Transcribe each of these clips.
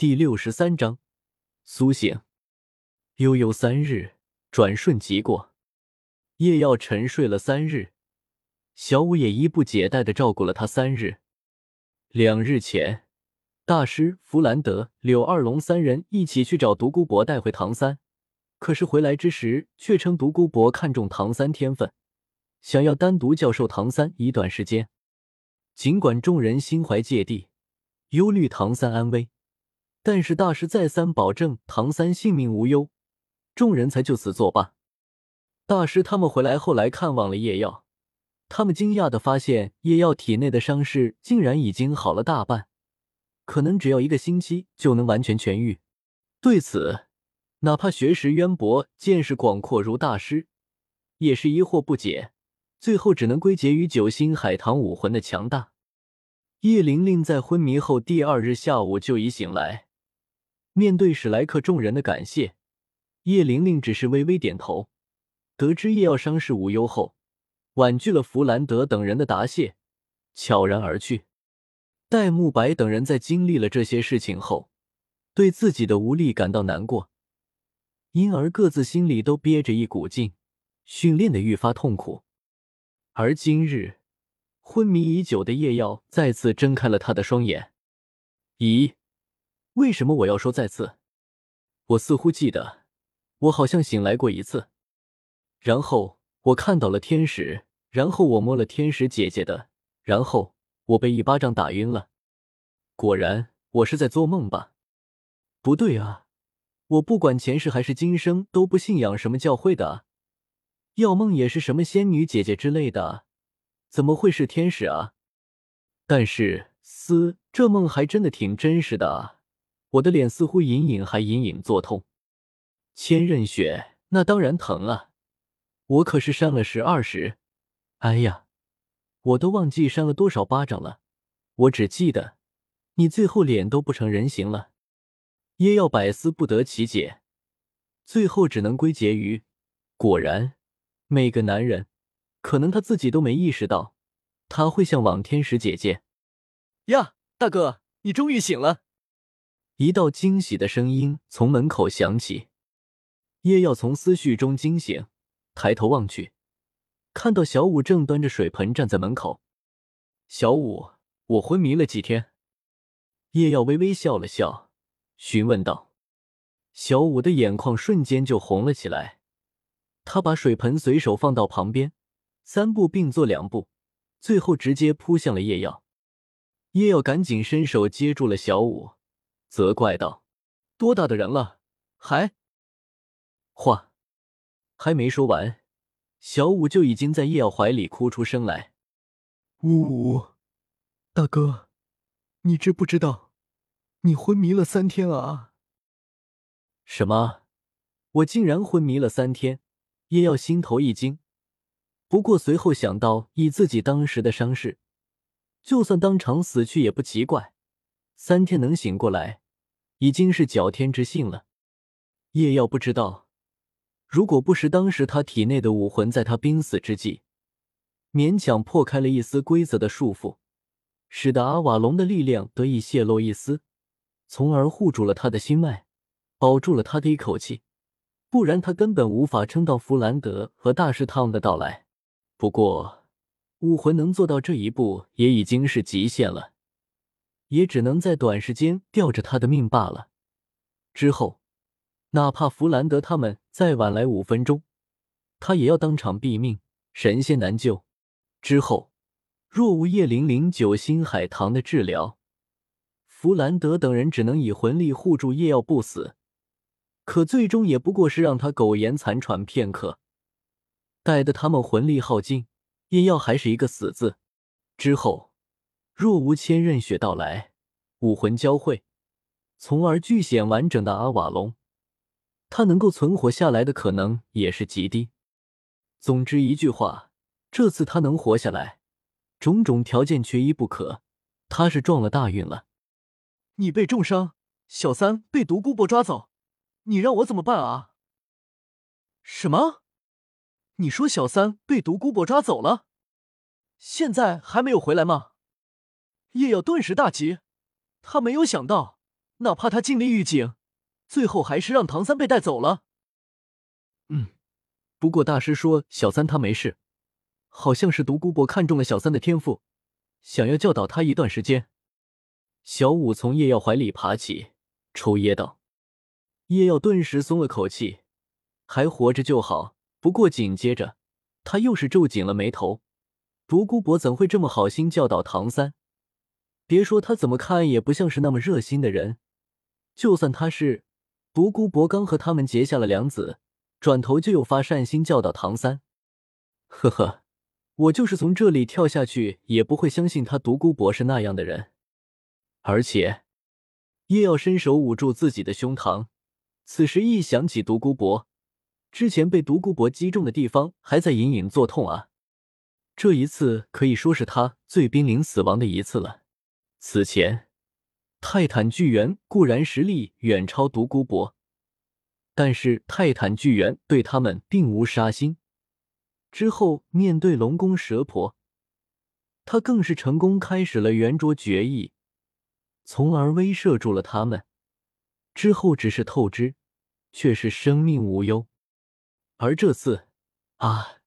第六十三章苏醒。悠悠三日，转瞬即过。叶耀沉睡了三日，小舞也衣不解带的照顾了他三日。两日前，大师弗兰德、柳二龙三人一起去找独孤博带回唐三，可是回来之时，却称独孤博看中唐三天分，想要单独教授唐三一段时间。尽管众人心怀芥蒂，忧虑唐三安危。但是大师再三保证唐三性命无忧，众人才就此作罢。大师他们回来后来看望了叶耀，他们惊讶的发现叶耀体内的伤势竟然已经好了大半，可能只要一个星期就能完全痊愈。对此，哪怕学识渊博、见识广阔如大师，也是疑惑不解，最后只能归结于九星海棠武魂的强大。叶玲玲在昏迷后第二日下午就已醒来。面对史莱克众人的感谢，叶玲玲只是微微点头。得知叶耀伤势无忧后，婉拒了弗兰德等人的答谢，悄然而去。戴沐白等人在经历了这些事情后，对自己的无力感到难过，因而各自心里都憋着一股劲，训练的愈发痛苦。而今日，昏迷已久的叶耀再次睁开了他的双眼。咦？为什么我要说再次？我似乎记得，我好像醒来过一次。然后我看到了天使，然后我摸了天使姐姐的，然后我被一巴掌打晕了。果然，我是在做梦吧？不对啊，我不管前世还是今生都不信仰什么教会的，要梦也是什么仙女姐姐之类的，怎么会是天使啊？但是思这梦还真的挺真实的啊。我的脸似乎隐隐还隐隐作痛，千仞雪，那当然疼啊！我可是扇了十二十，哎呀，我都忘记扇了多少巴掌了。我只记得，你最后脸都不成人形了。叶耀百思不得其解，最后只能归结于：果然，每个男人，可能他自己都没意识到，他会向往天使姐姐。呀，大哥，你终于醒了！一道惊喜的声音从门口响起，叶耀从思绪中惊醒，抬头望去，看到小五正端着水盆站在门口。小五，我昏迷了几天？叶耀微微笑了笑，询问道。小五的眼眶瞬间就红了起来，他把水盆随手放到旁边，三步并作两步，最后直接扑向了叶耀。叶耀赶紧伸手接住了小五。责怪道：“多大的人了，还……”话还没说完，小五就已经在叶耀怀里哭出声来：“呜呜，大哥，你知不知道，你昏迷了三天啊？”什么？我竟然昏迷了三天？叶耀心头一惊，不过随后想到，以自己当时的伤势，就算当场死去也不奇怪。三天能醒过来，已经是侥天之幸了。叶耀不知道，如果不是当时他体内的武魂在他濒死之际，勉强破开了一丝规则的束缚，使得阿瓦隆的力量得以泄露一丝，从而护住了他的心脉，保住了他的一口气，不然他根本无法撑到弗兰德和大师他们的到来。不过，武魂能做到这一步，也已经是极限了。也只能在短时间吊着他的命罢了。之后，哪怕弗兰德他们再晚来五分钟，他也要当场毙命，神仙难救。之后，若无叶灵灵九星海棠的治疗，弗兰德等人只能以魂力护住叶耀不死。可最终也不过是让他苟延残喘片刻，待得他们魂力耗尽，叶耀还是一个死字。之后。若无千仞雪到来，武魂交汇，从而具显完整的阿瓦隆，他能够存活下来的可能也是极低。总之一句话，这次他能活下来，种种条件缺一不可，他是撞了大运了。你被重伤，小三被独孤博抓走，你让我怎么办啊？什么？你说小三被独孤博抓走了，现在还没有回来吗？叶耀顿时大急，他没有想到哪怕他尽力预警，最后还是让唐三被带走了。嗯，不过大师说小三他没事，好像是独孤博看中了小三的天赋，想要教导他一段时间。小五从叶耀怀里爬起，抽噎道：“叶耀顿时松了口气，还活着就好。不过紧接着，他又是皱紧了眉头。独孤博怎会这么好心教导唐三？别说他怎么看也不像是那么热心的人。就算他是独孤博刚和他们结下了梁子，转头就又发善心教导唐三。呵呵，我就是从这里跳下去，也不会相信他独孤博是那样的人。而且，叶耀伸手捂住自己的胸膛，此时一想起独孤博之前被独孤博击中的地方，还在隐隐作痛啊。这一次可以说是他最濒临死亡的一次了。此前，泰坦巨猿固然实力远超独孤博，但是泰坦巨猿对他们并无杀心。之后面对龙宫蛇婆，他更是成功开始了圆桌决议，从而威慑住了他们。之后只是透支，却是生命无忧。而这次，啊！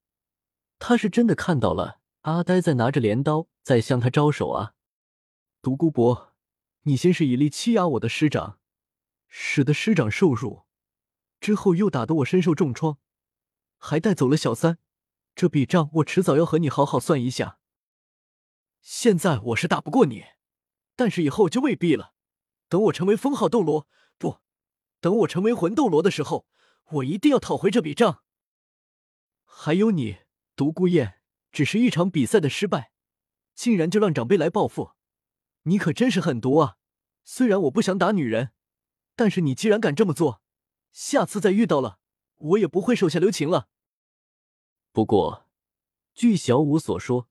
他是真的看到了阿呆在拿着镰刀在向他招手啊！独孤博，你先是以力欺压我的师长，使得师长受辱，之后又打得我身受重创，还带走了小三，这笔账我迟早要和你好好算一下。现在我是打不过你，但是以后就未必了。等我成为封号斗罗，不，等我成为魂斗罗的时候，我一定要讨回这笔账。还有你。独孤雁只是一场比赛的失败，竟然就让长辈来报复，你可真是狠毒啊！虽然我不想打女人，但是你既然敢这么做，下次再遇到了，我也不会手下留情了。不过，据小五所说，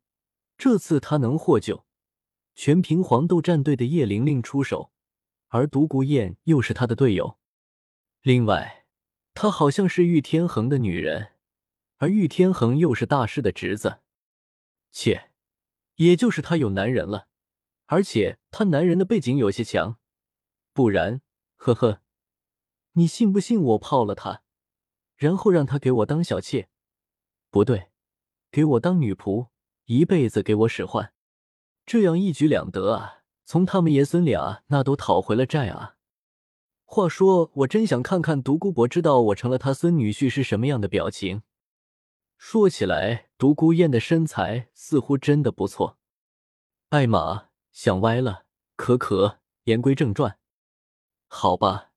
这次他能获救，全凭黄豆战队的叶玲玲出手，而独孤雁又是他的队友。另外，她好像是玉天恒的女人。而玉天恒又是大师的侄子，切，也就是他有男人了，而且他男人的背景有些强，不然，呵呵，你信不信我泡了他，然后让他给我当小妾？不对，给我当女仆，一辈子给我使唤，这样一举两得啊！从他们爷孙俩那都讨回了债啊！话说，我真想看看独孤博知道我成了他孙女婿是什么样的表情。说起来，独孤雁的身材似乎真的不错。艾玛想歪了。可可，言归正传，好吧，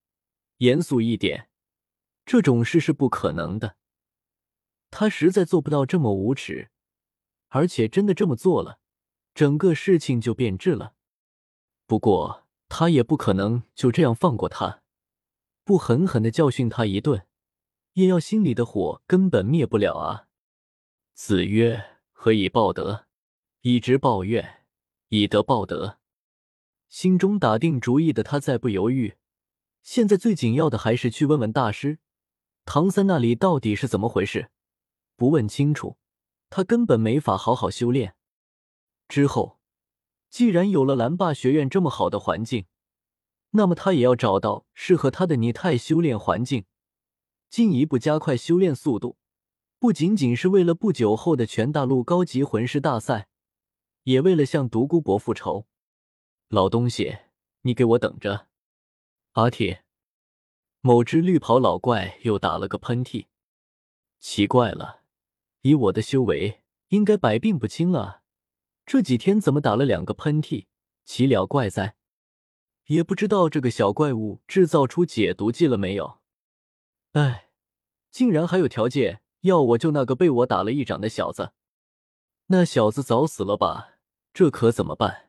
严肃一点，这种事是不可能的。他实在做不到这么无耻，而且真的这么做了，整个事情就变质了。不过他也不可能就这样放过他，不狠狠的教训他一顿，叶耀心里的火根本灭不了啊。子曰：“何以报德？以直报怨，以德报德。”心中打定主意的他，再不犹豫。现在最紧要的还是去问问大师，唐三那里到底是怎么回事？不问清楚，他根本没法好好修炼。之后，既然有了蓝霸学院这么好的环境，那么他也要找到适合他的拟态修炼环境，进一步加快修炼速度。不仅仅是为了不久后的全大陆高级魂师大赛，也为了向独孤博复仇。老东西，你给我等着！阿铁，某只绿袍老怪又打了个喷嚏。奇怪了，以我的修为，应该百病不侵了，这几天怎么打了两个喷嚏？奇了怪哉！也不知道这个小怪物制造出解毒剂了没有？哎，竟然还有条件！要我救那个被我打了一掌的小子，那小子早死了吧？这可怎么办？